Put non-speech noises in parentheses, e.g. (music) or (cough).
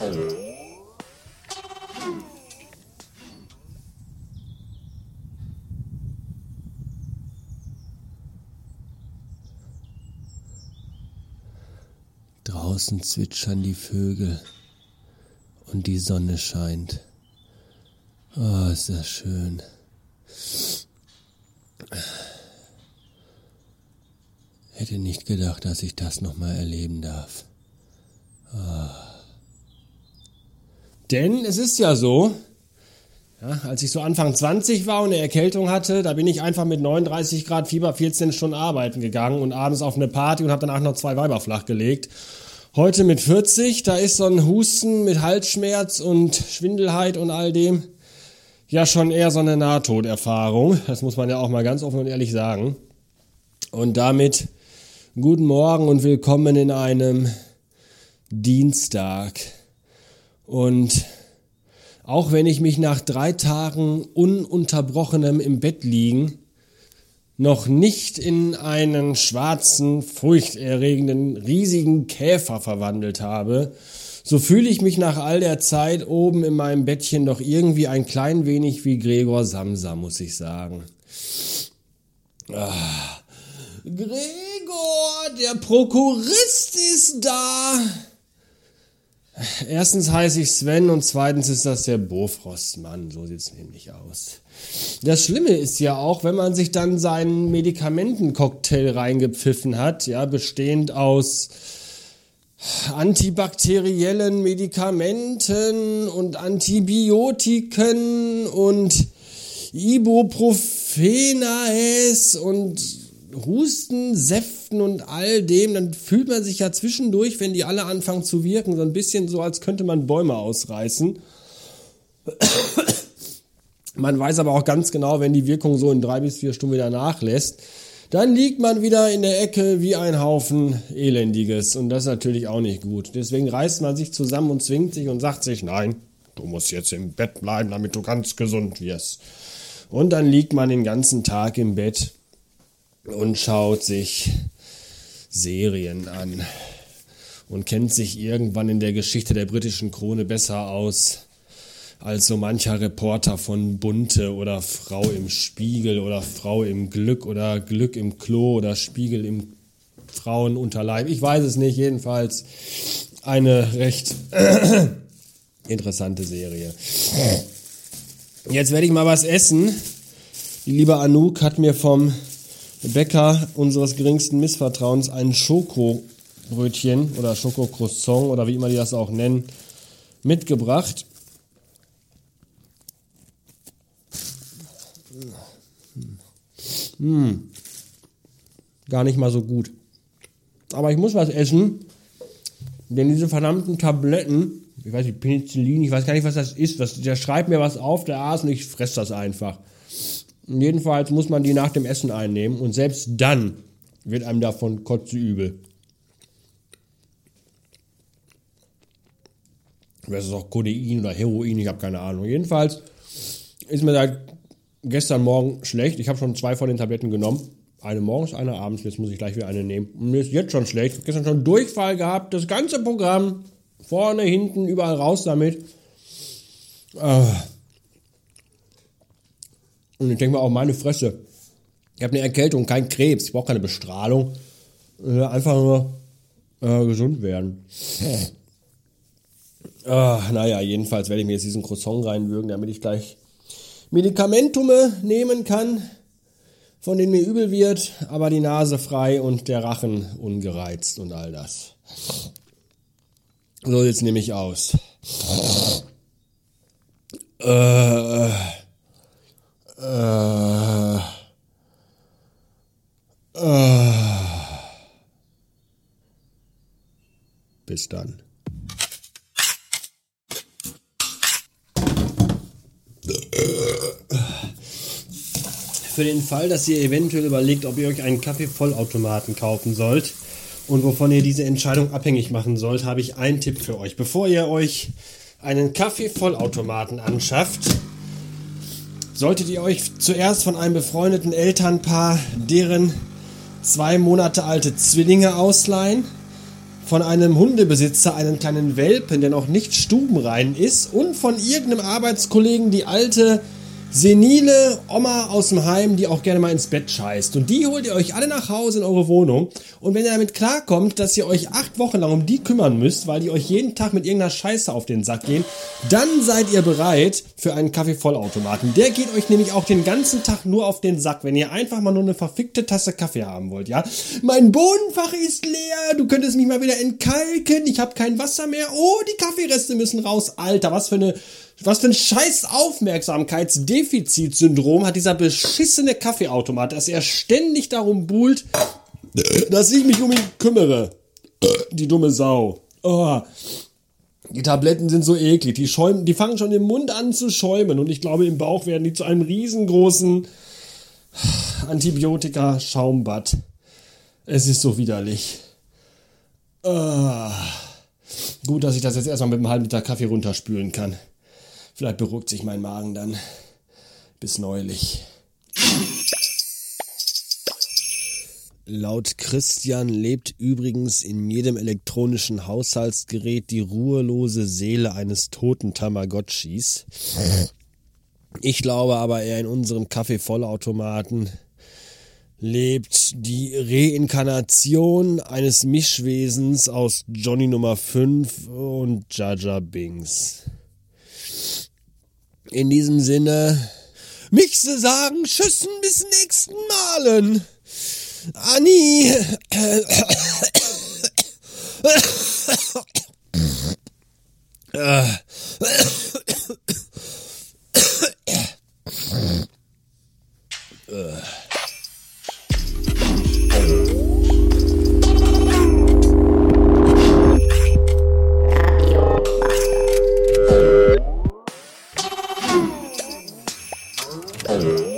Also. Draußen zwitschern die Vögel und die Sonne scheint. Oh, ist das schön. Hätte nicht gedacht, dass ich das nochmal erleben darf. Denn es ist ja so, ja, als ich so Anfang 20 war und eine Erkältung hatte, da bin ich einfach mit 39 Grad Fieber 14 Stunden arbeiten gegangen und abends auf eine Party und habe danach noch zwei Weiber flachgelegt. Heute mit 40, da ist so ein Husten mit Halsschmerz und Schwindelheit und all dem ja schon eher so eine Nahtoderfahrung. Das muss man ja auch mal ganz offen und ehrlich sagen. Und damit guten Morgen und willkommen in einem Dienstag. Und auch wenn ich mich nach drei Tagen ununterbrochenem im Bett liegen noch nicht in einen schwarzen, furchterregenden, riesigen Käfer verwandelt habe, so fühle ich mich nach all der Zeit oben in meinem Bettchen doch irgendwie ein klein wenig wie Gregor Samsa, muss ich sagen. Ah, Gregor, der Prokurist ist da. Erstens heiße ich Sven und zweitens ist das der Bofrostmann. So sieht es nämlich aus. Das Schlimme ist ja auch, wenn man sich dann seinen Medikamentencocktail reingepfiffen hat, ja, bestehend aus antibakteriellen Medikamenten und Antibiotiken und Ibuprofenaes und Husten, Säften und all dem, dann fühlt man sich ja zwischendurch, wenn die alle anfangen zu wirken, so ein bisschen so, als könnte man Bäume ausreißen. Man weiß aber auch ganz genau, wenn die Wirkung so in drei bis vier Stunden wieder nachlässt, dann liegt man wieder in der Ecke wie ein Haufen Elendiges. Und das ist natürlich auch nicht gut. Deswegen reißt man sich zusammen und zwingt sich und sagt sich, nein, du musst jetzt im Bett bleiben, damit du ganz gesund wirst. Und dann liegt man den ganzen Tag im Bett und schaut sich Serien an und kennt sich irgendwann in der Geschichte der britischen Krone besser aus als so mancher Reporter von Bunte oder Frau im Spiegel oder Frau im Glück oder Glück im Klo oder Spiegel im Frauenunterleib. Ich weiß es nicht, jedenfalls eine recht (clears throat) interessante Serie. Jetzt werde ich mal was essen. Die liebe Anouk hat mir vom Bäcker unseres geringsten Missvertrauens ein Schokobrötchen oder Schokocroissant oder wie immer die das auch nennen, mitgebracht. Hm. Gar nicht mal so gut. Aber ich muss was essen, denn diese verdammten Tabletten, ich weiß nicht, Penicillin, ich weiß gar nicht, was das ist, was, der schreibt mir was auf, der Arzt und ich fress das einfach. Jedenfalls muss man die nach dem Essen einnehmen und selbst dann wird einem davon kotzeübel. Das ist auch Codein oder Heroin, ich habe keine Ahnung. Jedenfalls ist mir seit gestern Morgen schlecht. Ich habe schon zwei von den Tabletten genommen. Eine morgens, eine abends. Jetzt muss ich gleich wieder eine nehmen. Und mir ist jetzt schon schlecht. Ich habe gestern schon Durchfall gehabt. Das ganze Programm. Vorne, hinten, überall raus damit. Äh, und ich denke mal auch meine Fresse. Ich habe eine Erkältung, kein Krebs, ich brauche keine Bestrahlung. Einfach nur äh, gesund werden. (laughs) Ah, naja, jedenfalls werde ich mir jetzt diesen Croissant reinwürgen, damit ich gleich Medikamentume nehmen kann, von denen mir übel wird, aber die Nase frei und der Rachen ungereizt und all das. So sieht's nämlich aus. Äh, äh, Dann. Für den Fall, dass ihr eventuell überlegt, ob ihr euch einen Kaffeevollautomaten kaufen sollt und wovon ihr diese Entscheidung abhängig machen sollt, habe ich einen Tipp für euch. Bevor ihr euch einen Kaffeevollautomaten anschafft, solltet ihr euch zuerst von einem befreundeten Elternpaar deren zwei Monate alte Zwillinge ausleihen, von einem Hundebesitzer einen kleinen Welpen, der noch nicht stubenrein ist, und von irgendeinem Arbeitskollegen die alte senile Oma aus dem Heim, die auch gerne mal ins Bett scheißt. Und die holt ihr euch alle nach Hause in eure Wohnung. Und wenn ihr damit klarkommt, dass ihr euch acht Wochen lang um die kümmern müsst, weil die euch jeden Tag mit irgendeiner Scheiße auf den Sack gehen, dann seid ihr bereit für einen Kaffeevollautomaten. Der geht euch nämlich auch den ganzen Tag nur auf den Sack, wenn ihr einfach mal nur eine verfickte Tasse Kaffee haben wollt, ja? Mein Bodenfach ist leer, du könntest mich mal wieder entkalken, ich habe kein Wasser mehr. Oh, die Kaffeereste müssen raus. Alter, was für eine was für ein scheiß Aufmerksamkeitsdefizitsyndrom hat dieser beschissene Kaffeeautomat, dass er ständig darum buhlt, dass ich mich um ihn kümmere. Die dumme Sau. Oh. Die Tabletten sind so eklig, die schäumen, die fangen schon im Mund an zu schäumen und ich glaube im Bauch werden die zu einem riesengroßen Antibiotika-Schaumbad. Es ist so widerlich. Ah. Gut, dass ich das jetzt erstmal mit einem halben Liter Kaffee runterspülen kann. Vielleicht beruhigt sich mein Magen dann. Bis neulich. Laut Christian lebt übrigens in jedem elektronischen Haushaltsgerät die ruhelose Seele eines toten Tamagotchis. Ich glaube aber eher in unserem Kaffeevollautomaten lebt die Reinkarnation eines Mischwesens aus Johnny Nummer 5 und Jaja Bings. In diesem Sinne, mich zu sagen, tschüssen bis nächsten Malen. Anni. äh. 嗯。